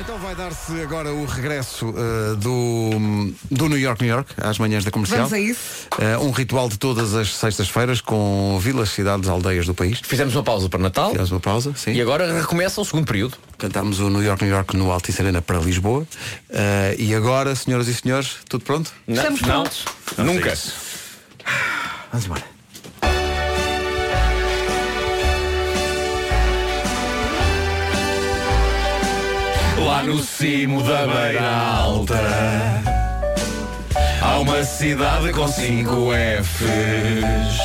Então vai dar-se agora o regresso uh, do, do New York, New York, às manhãs da comercial. Vamos a isso. Uh, um ritual de todas as sextas-feiras com vilas, cidades, aldeias do país. Fizemos uma pausa para Natal Fizemos uma pausa, sim. e agora recomeça o segundo período. Cantámos o New York, New York no Altice Arena para Lisboa. Uh, e agora, senhoras e senhores, tudo pronto? Estamos não, prontos. nunca. Vamos embora. Lá no cimo da beira alta. Há uma cidade com cinco Fs.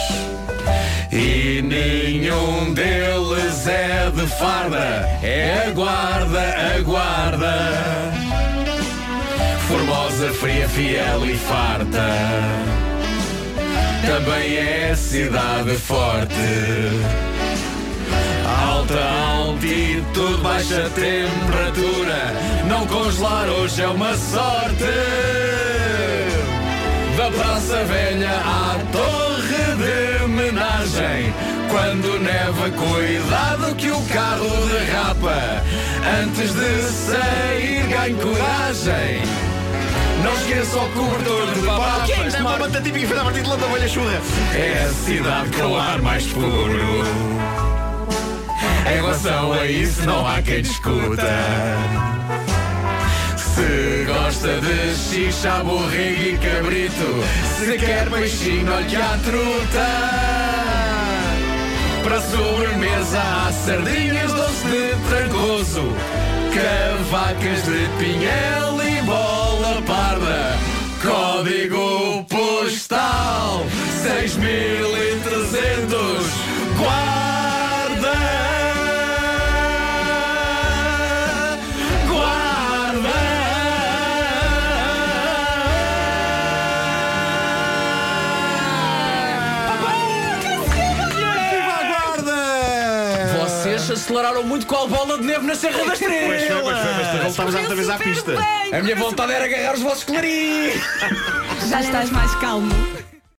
E nenhum deles é de farda É a guarda, a guarda. Formosa, fria, fiel e farta. Também é cidade forte. Alta altitude, baixa temperatura. Não congelar hoje é uma sorte. Da Praça Velha à Torre de Homenagem. Quando neva, cuidado que o carro derrapa. Antes de sair, ganhe coragem. Não esqueça o cobertor de papas. é uma banda típica feita a partir de lã da velha churra. É a cidade com o ar mais puro. Em relação a isso não há quem discuta. Se gosta de xixa, borrego e cabrito, se quer peixinho, olhe à truta. Para sobremesa há sardinhas doce de trancoso, cavacas de pinhel e bola parda. Código postal 6300 Aceleraram muito com a bola de neve na Serra da Pois foi, pois foi, mas voltámos outra vez à pista. A minha vontade era agarrar os vossos clarins. Já estás mais calmo.